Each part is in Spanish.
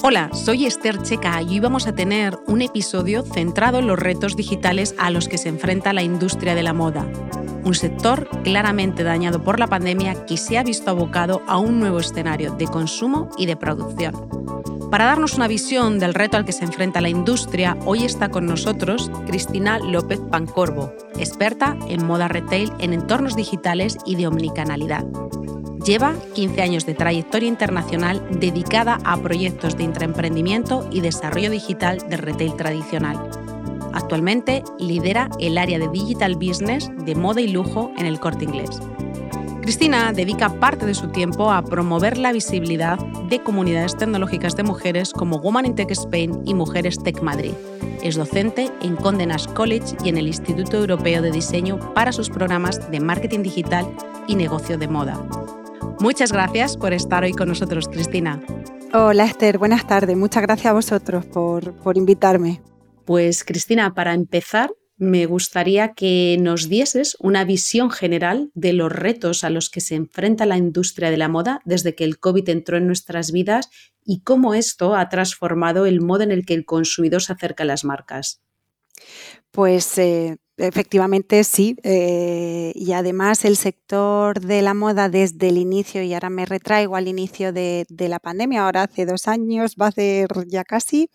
Hola, soy Esther Checa y hoy vamos a tener un episodio centrado en los retos digitales a los que se enfrenta la industria de la moda, un sector claramente dañado por la pandemia que se ha visto abocado a un nuevo escenario de consumo y de producción. Para darnos una visión del reto al que se enfrenta la industria, hoy está con nosotros Cristina López Pancorbo, experta en moda retail en entornos digitales y de omnicanalidad. Lleva 15 años de trayectoria internacional dedicada a proyectos de intraemprendimiento y desarrollo digital del retail tradicional. Actualmente lidera el área de Digital Business de moda y lujo en el corte inglés. Cristina dedica parte de su tiempo a promover la visibilidad de comunidades tecnológicas de mujeres como Women in Tech Spain y Mujeres Tech Madrid. Es docente en Condenas College y en el Instituto Europeo de Diseño para sus programas de marketing digital y negocio de moda. Muchas gracias por estar hoy con nosotros, Cristina. Hola Esther, buenas tardes. Muchas gracias a vosotros por, por invitarme. Pues Cristina, para empezar, me gustaría que nos dieses una visión general de los retos a los que se enfrenta la industria de la moda desde que el COVID entró en nuestras vidas y cómo esto ha transformado el modo en el que el consumidor se acerca a las marcas. Pues eh, Efectivamente, sí. Eh, y además el sector de la moda desde el inicio, y ahora me retraigo al inicio de, la pandemia, ahora hace dos años, va a ser ya casi,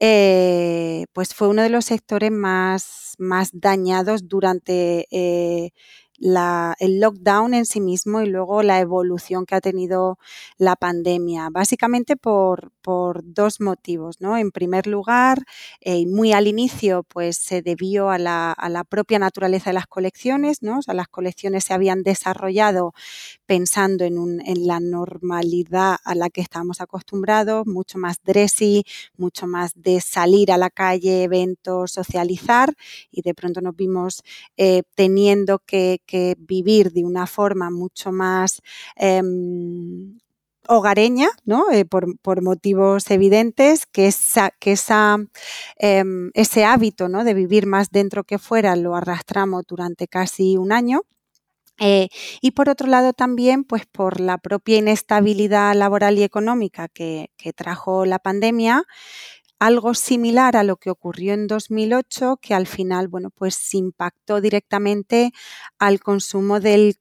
eh, pues fue uno de los sectores más, más dañados durante eh, el lockdown en sí mismo y luego la evolución que ha tenido la pandemia, básicamente por, dos motivos. ¿no? En primer lugar, eh, muy al inicio, pues se debió a la, propia naturaleza de las colecciones, ¿no? las colecciones se habían desarrollado pensando en, en la normalidad a la que estábamos acostumbrados, mucho más dressy, mucho más de salir a la calle, eventos, socializar, y de pronto nos vimos eh, teniendo que, vivir de una forma mucho más em, hogareña, ¿no? Eh, por, motivos evidentes, que, esa, que esa, em, ese hábito ¿no? de vivir más dentro que fuera lo arrastramos durante casi un año. Eh, y por otro lado también, pues por la propia inestabilidad laboral y económica que, que trajo la pandemia, algo similar a lo que ocurrió en 2008, que al final, bueno, pues impactó directamente al consumo de,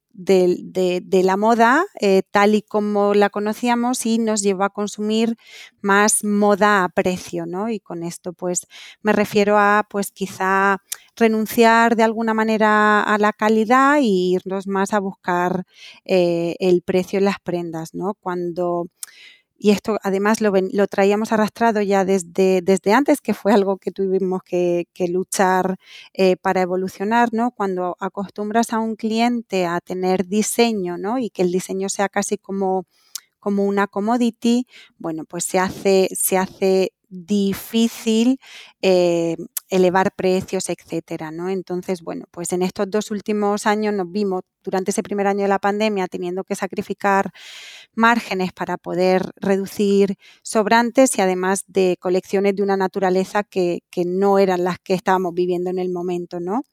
la moda eh, tal y como la conocíamos y nos llevó a consumir más moda a precio, ¿no? Y con esto pues me refiero a pues quizá renunciar de alguna manera a la calidad e irnos más a buscar eh, el precio en las prendas, ¿no? Cuando y esto además lo, lo, traíamos arrastrado ya desde, desde antes, que fue algo que tuvimos que, luchar eh, para evolucionar, ¿no? Cuando acostumbras a un cliente a tener diseño, ¿no? Y que el diseño sea casi como, como una commodity, bueno, pues se hace, se hace difícil eh, elevar precios, etcétera, ¿no? Entonces, bueno, pues en estos dos últimos años nos vimos durante ese primer año de la pandemia teniendo que sacrificar márgenes para poder reducir sobrantes y además de colecciones de una naturaleza que, no eran las que estábamos viviendo en el momento, ¿no?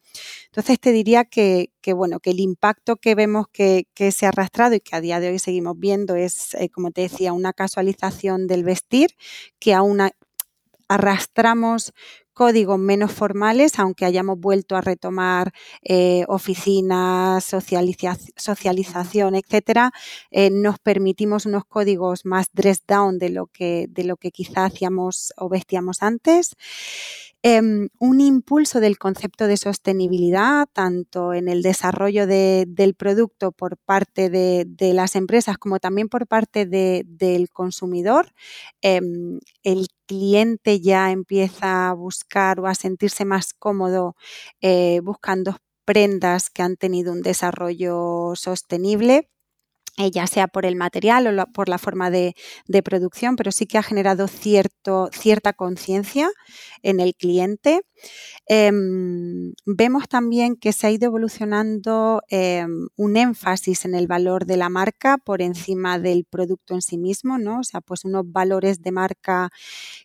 Entonces te diría que, bueno, que el impacto que vemos que, se ha arrastrado y que a día de hoy seguimos viendo es, eh, como te decía, una casualización del vestir que aún arrastramos códigos menos formales, aunque hayamos vuelto a retomar eh, oficinas, socialización, etcétera, eh, nos permitimos unos códigos más dress down de lo que, de lo que quizá hacíamos o vestíamos antes. Em, un impulso del concepto de sostenibilidad, tanto en el desarrollo del producto por parte de, las empresas como también por parte del consumidor. Em, el cliente ya empieza a buscar o a sentirse más cómodo eh, buscando prendas que han tenido un desarrollo sostenible. Eh, ya sea por el material o por la forma de, producción, pero sí que ha generado cierto, cierta conciencia en el cliente. Em, vemos también que se ha ido evolucionando em, un énfasis en el valor de la marca por encima del producto en sí mismo, ¿no? O sea, pues unos valores de marca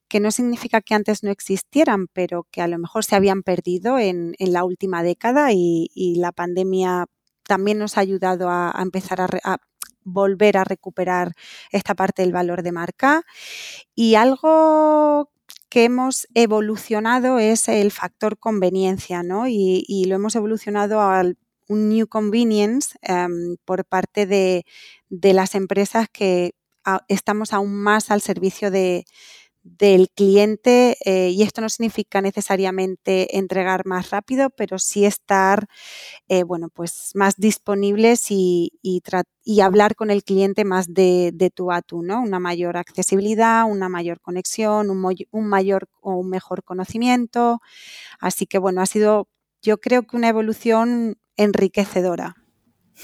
que no significa que antes no existieran, pero que a lo mejor se habían perdido en, la última década y, la pandemia también nos ha ayudado a, empezar a, volver a recuperar esta parte del valor de marca. Y algo que hemos evolucionado es el factor conveniencia, ¿no? Y, lo hemos evolucionado a un new convenience em, por parte de, las empresas que estamos aún más al servicio de, del cliente eh, y esto no significa necesariamente entregar más rápido, pero sí estar eh, bueno, pues más disponibles y, y, hablar con el cliente más de, de, tú a tú, ¿no? Una mayor accesibilidad, una mayor conexión, un mayor o un mejor conocimiento. Así que bueno, ha sido yo creo que una evolución enriquecedora.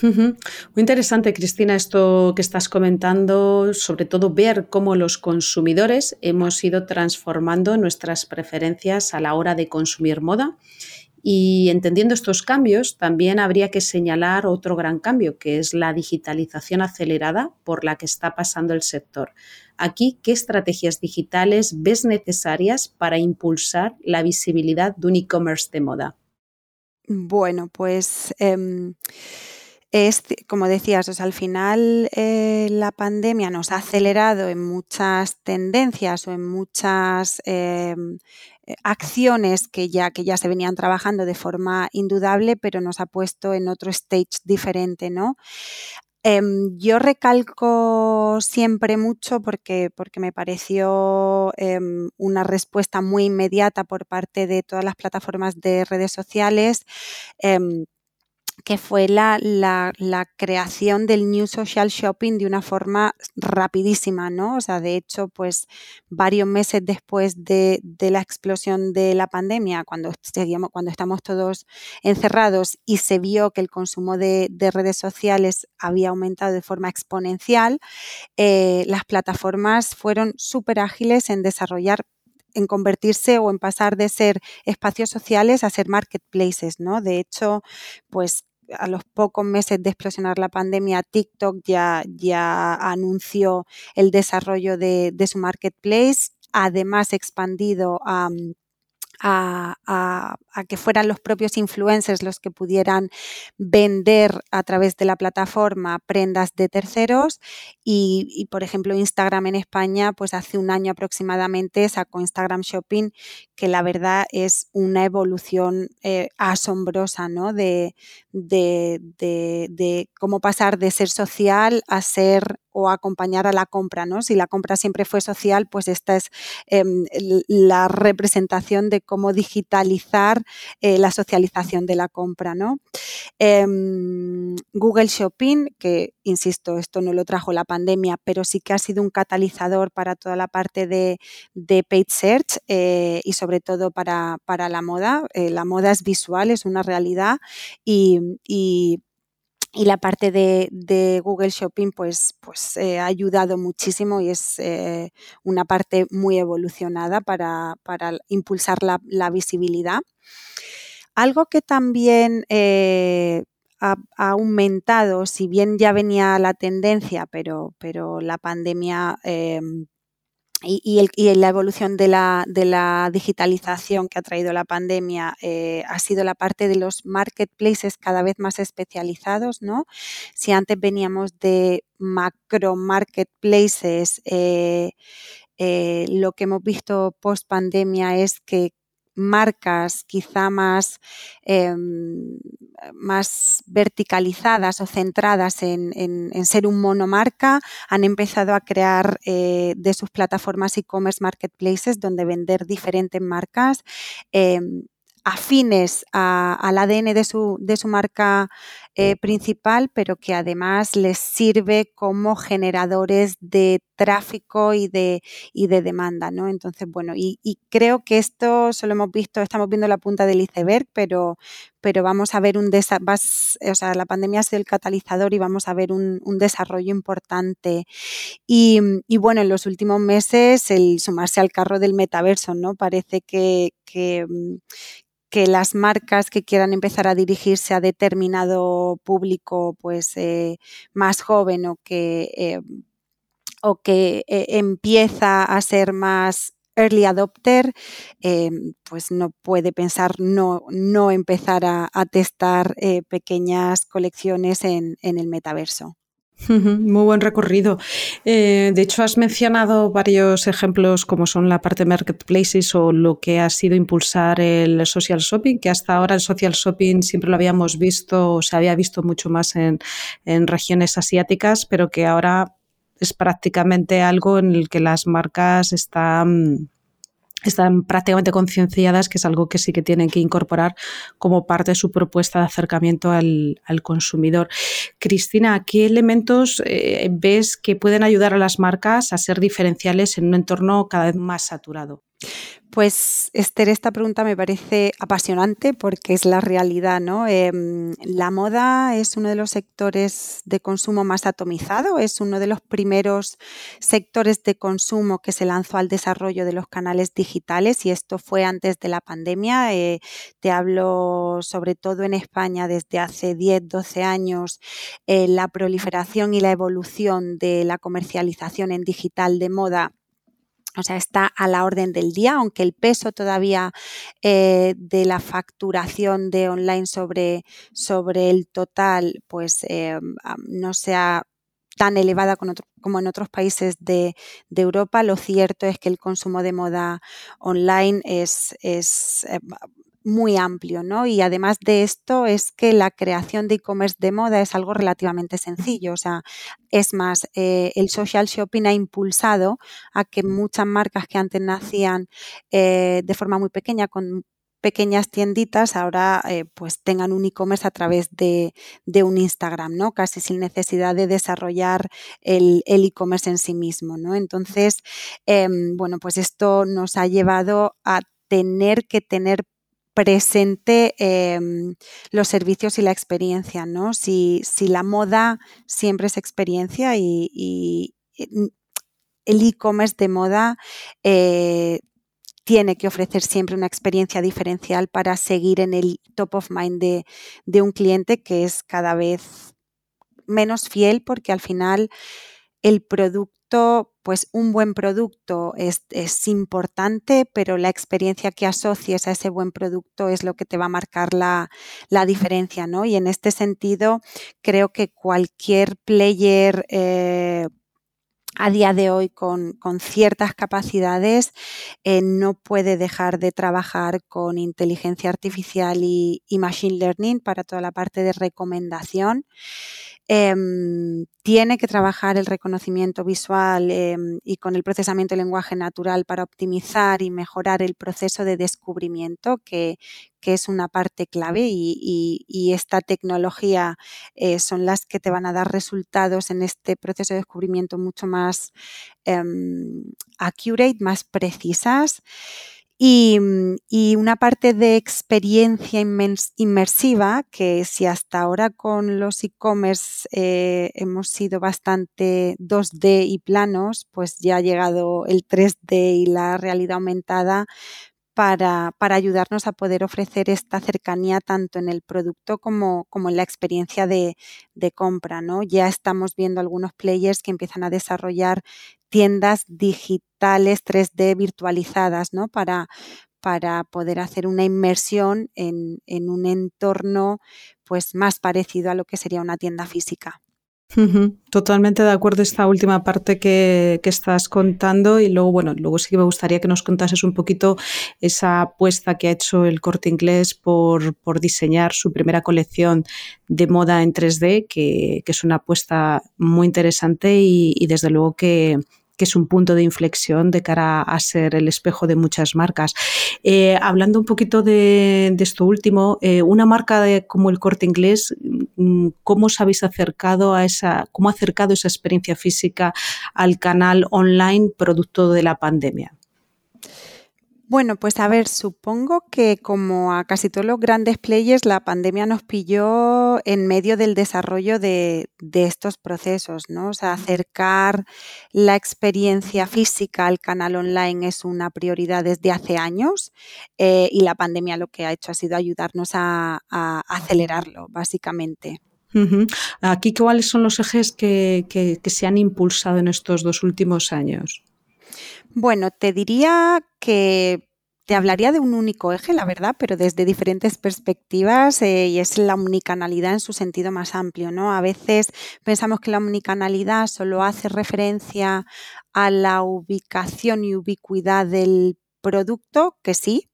Muy interesante, Cristina, esto que estás comentando, sobre todo ver cómo los consumidores hemos ido transformando nuestras preferencias a la hora de consumir moda. Y entendiendo estos cambios, también habría que señalar otro gran cambio, que es la digitalización acelerada por la que está pasando el sector. Aquí, ¿qué estrategias digitales ves necesarias para impulsar la visibilidad de un e-commerce de moda? Bueno, pues... Em, es, como decías, al final eh, la pandemia nos ha acelerado en muchas tendencias o en muchas em, eh, acciones que ya, que ya se venían trabajando de forma indudable, pero nos ha puesto en otro stage diferente, ¿no? Em, yo recalco siempre mucho porque, porque me pareció em, una respuesta muy inmediata por parte de todas las plataformas de redes sociales que fue la, la, creación del New Social Shopping de una forma rapidísima, ¿no? O sea, de hecho, pues varios meses después de, de la explosión de la pandemia, cuando, seguíamos, cuando estamos todos encerrados y se vio que el consumo de, de redes sociales había aumentado de forma exponencial, eh, las plataformas fueron súper ágiles en desarrollar en convertirse o en pasar de ser espacios sociales a ser marketplaces, ¿no? De hecho, pues a los pocos meses de explosionar la pandemia, TikTok ya, ya anunció el desarrollo de, de su marketplace, además expandido a a, que fueran los propios influencers los que pudieran vender a través de la plataforma prendas de terceros y, por ejemplo Instagram en España pues hace un año aproximadamente sacó Instagram Shopping que la verdad es una evolución eh, asombrosa ¿no? de, de, de cómo pasar de ser social a ser o acompañar a la compra, ¿no? Si la compra siempre fue social, pues esta es em, la representación de cómo digitalizar eh, la socialización de la compra, ¿no? Em, Google Shopping, que insisto, esto no lo trajo la pandemia, pero sí que ha sido un catalizador para toda la parte de, de paid search eh, y sobre todo para, la moda. Eh, la moda es visual, es una realidad y y la parte de, Google Shopping pues, pues eh, ha ayudado muchísimo y es eh, una parte muy evolucionada para, impulsar la, visibilidad. Algo que también eh, ha, aumentado, si bien ya venía la tendencia, pero, pero la pandemia em, y, la evolución de la, digitalización que ha traído la pandemia eh, ha sido la parte de los marketplaces cada vez más especializados, ¿no? Si antes veníamos de macro marketplaces, eh, eh, lo que hemos visto post pandemia es que marcas quizá más, em, más verticalizadas o centradas en, ser un monomarca han empezado a crear eh, de sus plataformas e-commerce marketplaces donde vender diferentes marcas. Em, afines al ADN de su, de su marca eh, principal, pero que además les sirve como generadores de tráfico y de, y de demanda, ¿no? Entonces, bueno, y, creo que esto solo hemos visto, estamos viendo la punta del iceberg, pero, pero vamos a ver un desarrollo, o sea, la pandemia ha sido el catalizador y vamos a ver un, desarrollo importante. Y, bueno, en los últimos meses el sumarse al carro del metaverso, ¿no? Parece que, que, que las marcas que quieran empezar a dirigirse a determinado público pues eh, más joven o que, eh, o que eh, empieza a ser más early adopter, pues no puede pensar no, no empezar a, testar pequeñas colecciones en el metaverso. Muy buen recorrido. Eh, de hecho, has mencionado varios ejemplos como son la parte marketplaces o lo que ha sido impulsar el social shopping, que hasta ahora el social shopping siempre lo habíamos visto o se había visto mucho más en, en regiones asiáticas, pero que ahora es prácticamente algo en el que las marcas están están prácticamente concienciadas, que es algo que sí que tienen que incorporar como parte de su propuesta de acercamiento al, consumidor. Cristina, ¿qué elementos eh, ves que pueden ayudar a las marcas a ser diferenciales en un entorno cada vez más saturado? Pues Esther, esta pregunta me parece apasionante porque es la realidad, ¿no? Em, la moda es uno de los sectores de consumo más atomizado, es uno de los primeros sectores de consumo que se lanzó al desarrollo de los canales digitales y esto fue antes de la pandemia. Eh, te hablo sobre todo en España desde hace 10, 12 años, eh, la proliferación y la evolución de la comercialización en digital de moda o sea, está a la orden del día, aunque el peso todavía eh, de la facturación de online sobre, sobre el total, pues eh, no sea tan elevada como en otros países de, Europa. Lo cierto es que el consumo de moda online es, es eh, muy amplio, ¿no? Y además de esto es que la creación de e-commerce de moda es algo relativamente sencillo, o sea, es más, eh, el social shopping ha impulsado a que muchas marcas que antes nacían eh, de forma muy pequeña, con pequeñas tienditas ahora eh, pues tengan un e-commerce a través de, un Instagram, ¿no? Casi sin necesidad de desarrollar el e-commerce en sí mismo, ¿no? Entonces, em, bueno, pues esto nos ha llevado a tener que tener presente em, los servicios y la experiencia, ¿no? Si, la moda siempre es experiencia y, eh, el e-commerce de moda eh, tiene que ofrecer siempre una experiencia diferencial para seguir en el top of mind de, de un cliente que es cada vez menos fiel porque al final el producto pues un buen producto es, importante, pero la experiencia que asocies a ese buen producto es lo que te va a marcar la, diferencia, ¿no? Y en este sentido, creo que cualquier player eh, a día de hoy con, ciertas capacidades eh, no puede dejar de trabajar con inteligencia artificial y, machine learning para toda la parte de recomendación. Em, tiene que trabajar el reconocimiento visual em, y con el procesamiento de lenguaje natural para optimizar y mejorar el proceso de descubrimiento, que, es una parte clave y, esta tecnología eh, son las que te van a dar resultados en este proceso de descubrimiento mucho más em, accurate, más precisas. Mm, y, una parte de experiencia inmersiva que si hasta ahora con los e-commerce eh, hemos sido bastante 2D y planos, pues ya ha llegado el 3D y la realidad aumentada para, ayudarnos a poder ofrecer esta cercanía tanto en el producto como, como en la experiencia de, de, compra. ¿no? Ya estamos viendo algunos players que empiezan a desarrollar tiendas digitales 3D virtualizadas, ¿no? Para, para poder hacer una inmersión en, un entorno pues más parecido a lo que sería una tienda física. Totalmente de acuerdo esta última parte que, estás contando y luego, bueno, luego sí que me gustaría que nos contases un poquito esa apuesta que ha hecho el corte inglés por, diseñar su primera colección de moda en 3D, que, es una apuesta muy interesante y desde luego que, que es un punto de inflexión de cara a ser el espejo de muchas marcas. Eh, hablando un poquito de, esto último, eh, una marca como el Corte Inglés, mm, ¿cómo os habéis acercado a esa, cómo ha acercado esa experiencia física al canal online producto de la pandemia? Bueno, pues a ver, supongo que como a casi todos los grandes players, la pandemia nos pilló en medio del desarrollo de, estos procesos, ¿no? O sea, acercar la experiencia física al canal online es una prioridad desde hace años eh, y la pandemia lo que ha hecho ha sido ayudarnos a, acelerarlo, básicamente. Aquí, ¿cuáles son los ejes que se han impulsado en estos dos últimos años? Bueno, te diría que te hablaría de un único eje, la verdad, pero desde diferentes perspectivas eh, y es la omnicanalidad en su sentido más amplio, ¿no? A veces pensamos que la omnicanalidad solo hace referencia a la ubicación y ubicuidad del producto, que sí,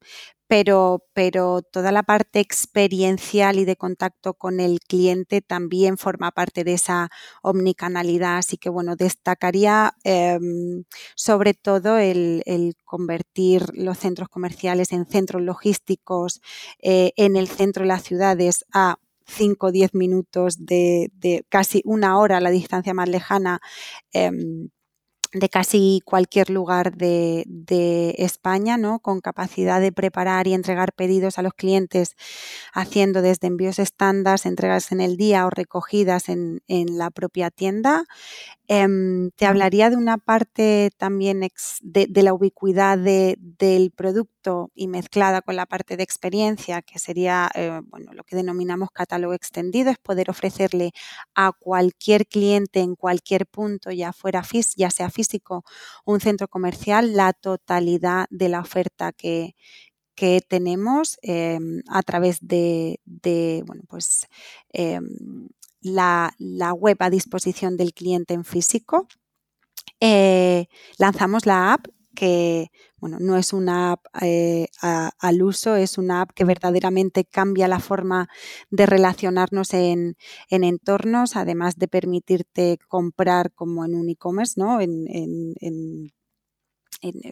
pero, pero toda la parte experiencial y de contacto con el cliente también forma parte de esa omnicanalidad. Así que, bueno, destacaría em, sobre todo el, convertir los centros comerciales en centros logísticos eh, en el centro de las ciudades a 5 o 10 minutos de, casi una hora la distancia más lejana. Em, de casi cualquier lugar de, España, ¿no? con capacidad de preparar y entregar pedidos a los clientes, haciendo desde envíos estándar, entregas en el día o recogidas en, en la propia tienda. Em, te hablaría de una parte también de, la ubicuidad del producto y mezclada con la parte de experiencia, que sería eh, bueno, lo que denominamos catálogo extendido, es poder ofrecerle a cualquier cliente en cualquier punto, ya, fuera ya sea físico o un centro comercial, la totalidad de la oferta que, tenemos em, a través de, bueno, pues, em, la, web a disposición del cliente en físico. Eh, lanzamos la app que bueno, no es una app eh, al uso, es una app que verdaderamente cambia la forma de relacionarnos en, entornos, además de permitirte comprar como en un e-commerce, ¿no? en,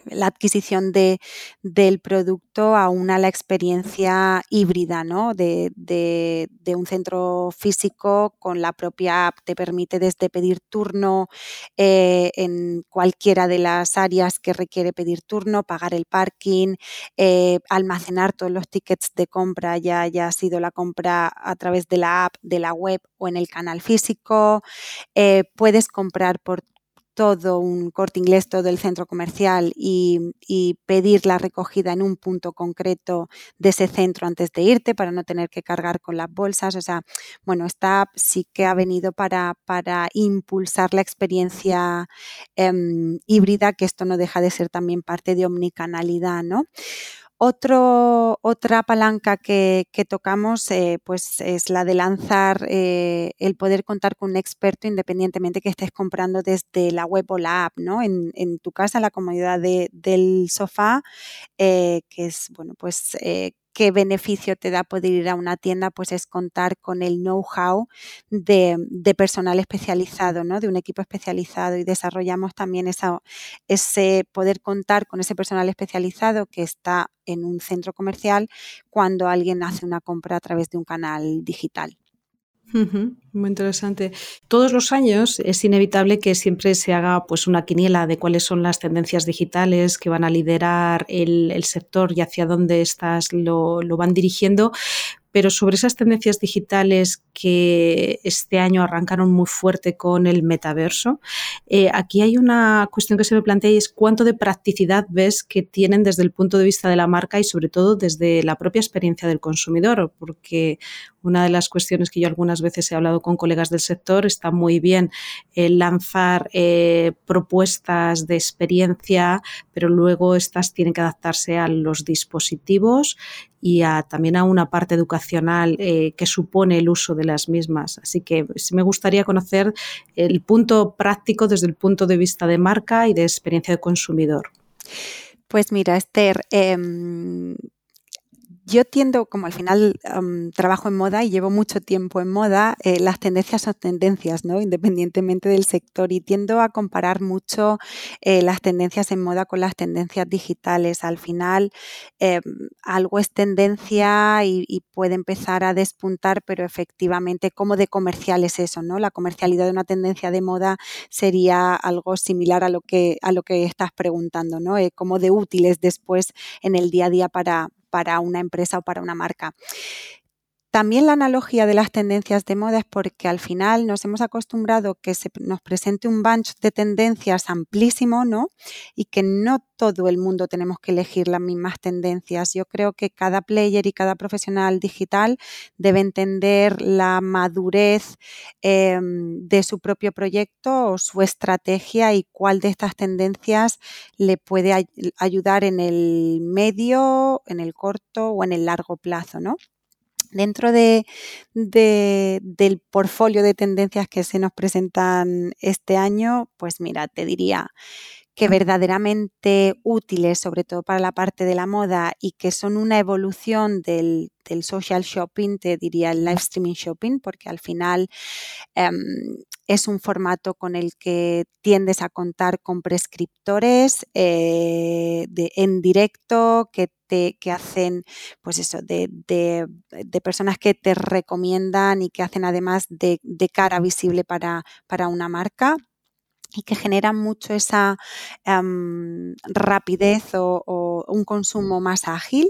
la adquisición de, del producto a una la experiencia híbrida ¿no? de, un centro físico con la propia app. Te permite desde pedir turno eh, en cualquiera de las áreas que requiere pedir turno, pagar el parking, eh, almacenar todos los tickets de compra, ya haya sido la compra a través de la app, de la web o en el canal físico. Eh, puedes comprar por todo un corte inglés, todo el centro comercial y, pedir la recogida en un punto concreto de ese centro antes de irte para no tener que cargar con las bolsas. O sea, bueno, esta app sí que ha venido para, para impulsar la experiencia em, híbrida, que esto no deja de ser también parte de omnicanalidad, ¿no? Otra palanca que, tocamos eh, pues es la de lanzar eh, el poder contar con un experto independientemente que estés comprando desde la web o la app, ¿no? En, tu casa, la comodidad del sofá, eh, que es bueno, pues qué beneficio te da poder ir a una tienda, pues es contar con el know-how de, personal especializado, ¿no? de un equipo especializado y desarrollamos también ese poder contar con ese personal especializado que está en un centro comercial cuando alguien hace una compra a través de un canal digital. Muy interesante. Todos los años es inevitable que siempre se haga pues, una quiniela de cuáles son las tendencias digitales que van a liderar el, sector y hacia dónde estas lo, lo van dirigiendo, pero sobre esas tendencias digitales que este año arrancaron muy fuerte con el metaverso, eh, aquí hay una cuestión que se me plantea y es cuánto de practicidad ves que tienen desde el punto de vista de la marca y sobre todo desde la propia experiencia del consumidor, porque una de las cuestiones que yo algunas veces he hablado con colegas del sector está muy bien el lanzar eh, propuestas de experiencia, pero luego estas tienen que adaptarse a los dispositivos y también a una parte de eh, que supone el uso de las mismas. Así que sí me gustaría conocer el punto práctico desde el punto de vista de marca y de experiencia de consumidor. Pues mira, Esther, em, yo tiendo, como al final trabajo en moda y llevo mucho tiempo en moda, eh, las tendencias son tendencias, ¿no? Independientemente del sector. Y tiendo a comparar mucho eh, las tendencias en moda con las tendencias digitales. Al final, em, algo es tendencia y, puede empezar a despuntar, pero efectivamente, ¿cómo de comercial es eso, no? La comercialidad de una tendencia de moda sería algo similar a lo que, a lo que estás preguntando, ¿no? Eh, ¿Cómo de útiles después en el día a día para, para una empresa o para una marca. También la analogía de las tendencias de moda es porque al final nos hemos acostumbrado que se nos presente un bunch de tendencias amplísimo, ¿no? Y que no todo el mundo tenemos que elegir las mismas tendencias. Yo creo que cada player y cada profesional digital debe entender la madurez em, de su propio proyecto o su estrategia y cuál de estas tendencias le puede ayudar en el medio, en el corto o en el largo plazo, ¿no? Dentro de, del portfolio de tendencias que se nos presentan este año, pues mira, te diría que verdaderamente útiles, sobre todo para la parte de la moda, y que son una evolución del, social shopping, te diría el live streaming shopping, porque al final em, es un formato con el que tiendes a contar con prescriptores eh, en directo que te, que hacen, pues eso, de, personas que te recomiendan y que hacen además de, cara visible para, para una marca y que generan mucho esa rapidez o, un consumo más ágil.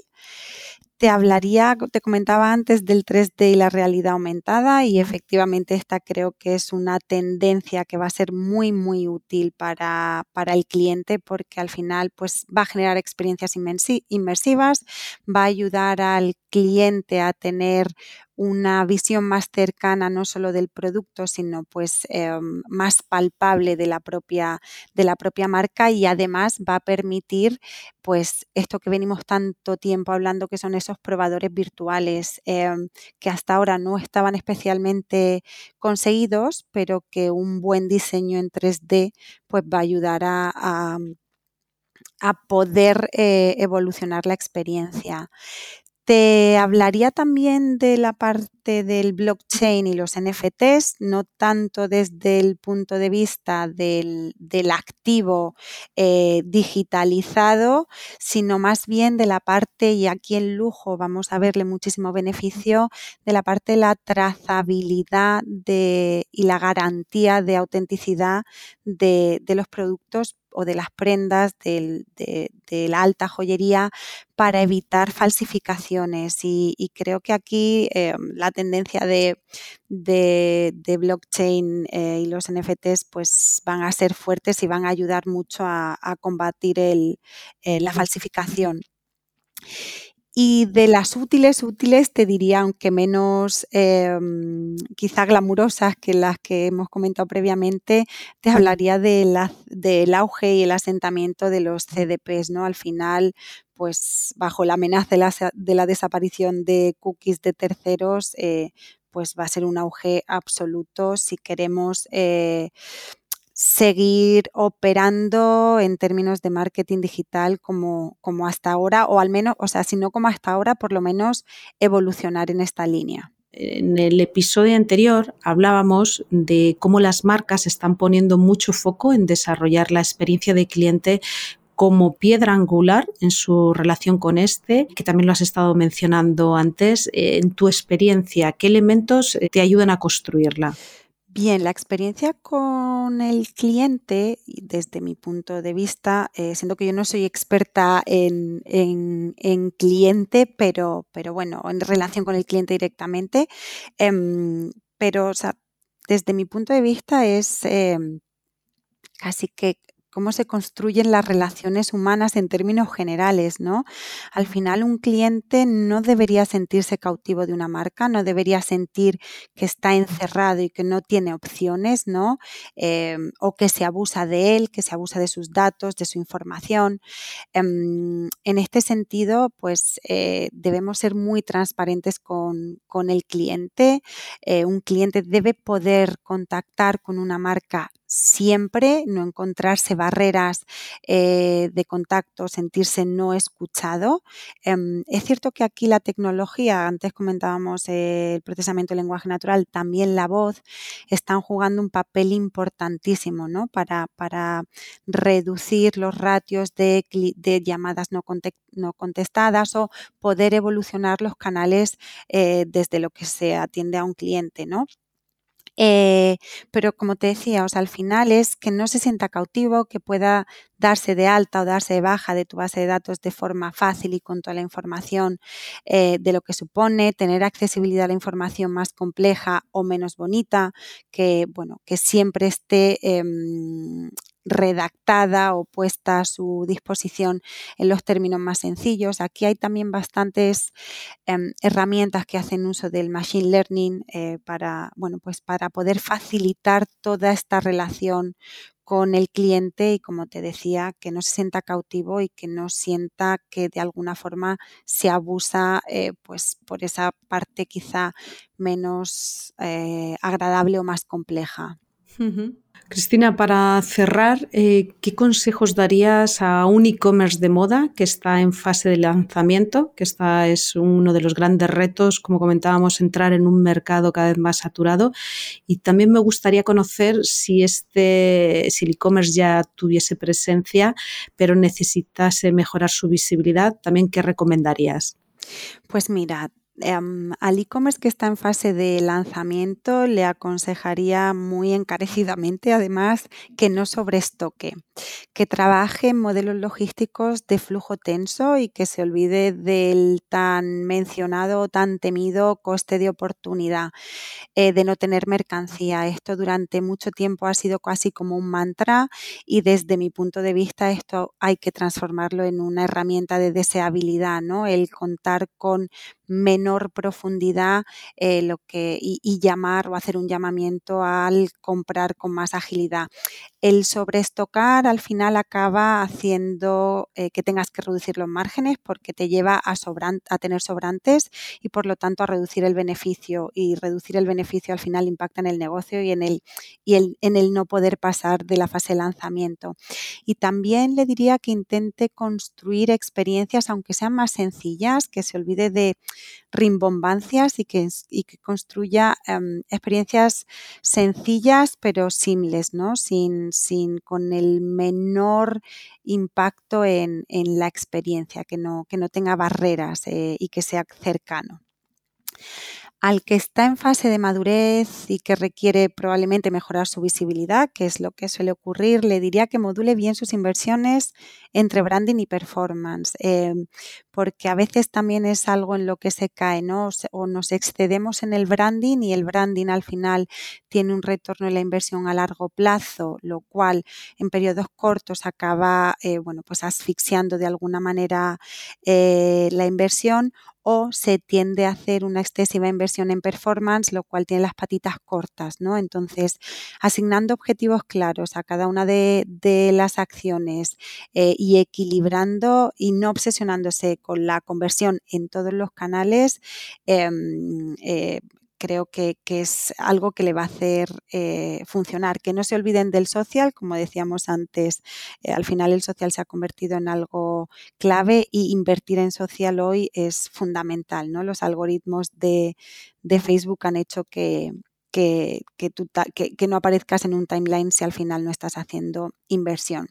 Te hablaría, te comentaba antes del 3D y la realidad aumentada y efectivamente esta creo que es una tendencia que va a ser muy muy útil para, para el cliente porque al final pues va a generar experiencias inmersivas, va a ayudar al cliente a tener una visión más cercana no solo del producto, sino pues em, más palpable de la, propia, de la propia marca y además va a permitir pues esto que venimos tanto tiempo hablando que son esos probadores virtuales em, que hasta ahora no estaban especialmente conseguidos, pero que un buen diseño en 3D pues va a ayudar a, a poder eh, evolucionar la experiencia. Te hablaría también de la parte del blockchain y los NFTs, no tanto desde el punto de vista del, activo eh, digitalizado, sino más bien de la parte, y aquí en lujo vamos a verle muchísimo beneficio, de la parte de la trazabilidad y la garantía de autenticidad de los productos o de las prendas de, la alta joyería para evitar falsificaciones. Y, creo que aquí eh, la tendencia de, blockchain eh, y los NFTs pues van a ser fuertes y van a ayudar mucho a, combatir eh, la falsificación. Y de las útiles, útiles te diría, aunque menos em, quizá glamurosas que las que hemos comentado previamente, te hablaría de del auge y el asentamiento de los CDPs, ¿no? Al final, pues bajo la amenaza de la, desaparición de cookies de terceros, eh, pues va a ser un auge absoluto si queremos eh, seguir operando en términos de marketing digital como, como hasta ahora, o al menos, o sea, si no como hasta ahora, por lo menos evolucionar en esta línea. En el episodio anterior hablábamos de cómo las marcas están poniendo mucho foco en desarrollar la experiencia de cliente como piedra angular en su relación con este, que también lo has estado mencionando antes. En tu experiencia, ¿qué elementos te ayudan a construirla? Bien, la experiencia con el cliente, desde mi punto de vista, eh, siendo que yo no soy experta en, cliente, pero, pero bueno, en relación con el cliente directamente, em, pero desde mi punto de vista es em, casi que cómo se construyen las relaciones humanas en términos generales, ¿no? Al final un cliente no debería sentirse cautivo de una marca, no debería sentir que está encerrado y que no tiene opciones, ¿no? Em, o que se abusa de él, que se abusa de sus datos, de su información. Em, en este sentido, pues eh, debemos ser muy transparentes con, con el cliente. Eh, un cliente debe poder contactar con una marca siempre, no encontrarse barreras eh, de contacto, sentirse no escuchado. Em, es cierto que aquí la tecnología, antes comentábamos el procesamiento del lenguaje natural, también la voz, están jugando un papel importantísimo ¿no? para, para reducir los ratios de, llamadas no, contestadas o poder evolucionar los canales eh, desde lo que se atiende a un cliente. ¿no? Eh, pero como te decía, o sea, al final es que no se sienta cautivo, que pueda darse de alta o darse de baja de tu base de datos de forma fácil y con toda la información eh, de lo que supone, tener accesibilidad a la información más compleja o menos bonita, que bueno, que siempre esté em, redactada o puesta a su disposición en los términos más sencillos. Aquí hay también bastantes em, herramientas que hacen uso del machine learning eh, para, bueno, pues para poder facilitar toda esta relación con el cliente y como te decía, que no se sienta cautivo y que no sienta que de alguna forma se abusa eh, pues por esa parte quizá menos eh, agradable o más compleja. Cristina, para cerrar, eh, ¿qué consejos darías a un e-commerce de moda que está en fase de lanzamiento? Que esta es uno de los grandes retos, como comentábamos, entrar en un mercado cada vez más saturado. Y también me gustaría conocer si este, si el e-commerce ya tuviese presencia, pero necesitase mejorar su visibilidad, también qué recomendarías. Pues mira, Em, al e-commerce que está en fase de lanzamiento le aconsejaría muy encarecidamente, además, que no sobreestoque, que trabaje en modelos logísticos de flujo tenso y que se olvide del tan mencionado, tan temido coste de oportunidad eh, de no tener mercancía. Esto durante mucho tiempo ha sido casi como un mantra y desde mi punto de vista esto hay que transformarlo en una herramienta de deseabilidad, ¿no? El contar con menor profundidad eh, lo que, y, llamar o hacer un llamamiento al comprar con más agilidad. El sobreestocar al final acaba haciendo eh, que tengas que reducir los márgenes porque te lleva a, a tener sobrantes y por lo tanto a reducir el beneficio y reducir el beneficio al final impacta en el negocio y en el, y en el no poder pasar de la fase de lanzamiento. Y también le diría que intente construir experiencias aunque sean más sencillas, que se olvide de rimbombancias y que, que construya em, experiencias sencillas pero simples, ¿no? Sin, sin, con el menor impacto en, la experiencia, que no, que no tenga barreras eh, y que sea cercano. Al que está en fase de madurez y que requiere probablemente mejorar su visibilidad, que es lo que suele ocurrir, le diría que module bien sus inversiones entre branding y performance, em, porque a veces también es algo en lo que se cae, ¿no? O nos excedemos en el branding y el branding al final tiene un retorno de la inversión a largo plazo, lo cual en periodos cortos acaba, eh, bueno, pues asfixiando de alguna manera eh, la inversión o se tiende a hacer una excesiva inversión en performance, lo cual tiene las patitas cortas, ¿no? Entonces, asignando objetivos claros a cada una de, las acciones eh, y equilibrando y no obsesionándose con la conversión en todos los canales, em, eh, creo que, es algo que le va a hacer eh, funcionar. Que no se olviden del social, como decíamos antes, eh, al final el social se ha convertido en algo clave y invertir en social hoy es fundamental. ¿no? Los algoritmos de, Facebook han hecho que, que, que, no aparezcas en un timeline si al final no estás haciendo inversión.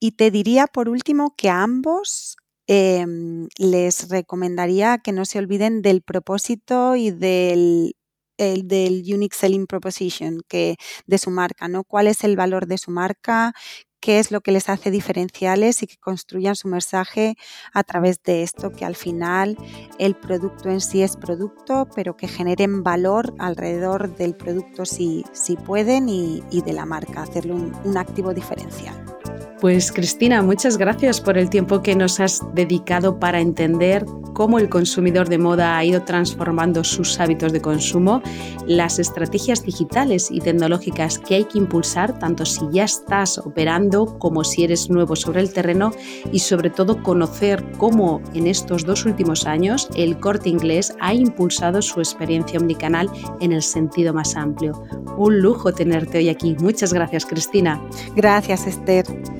Y te diría por último que a ambos em, les recomendaría que no se olviden del propósito y del el del Unique Selling Proposition que, de su marca, ¿no? ¿Cuál es el valor de su marca? Qué es lo que les hace diferenciales y que construyan su mensaje a través de esto, que al final el producto en sí es producto, pero que generen valor alrededor del producto si, si pueden y, de la marca, hacerle un activo diferencial. Pues Cristina, muchas gracias por el tiempo que nos has dedicado para entender cómo el consumidor de moda ha ido transformando sus hábitos de consumo, las estrategias digitales y tecnológicas que hay que impulsar, tanto si ya estás operando como si eres nuevo sobre el terreno y sobre todo conocer cómo en estos dos últimos años el corte inglés ha impulsado su experiencia omnicanal en el sentido más amplio. Un lujo tenerte hoy aquí. Muchas gracias, Cristina. Gracias, Esther.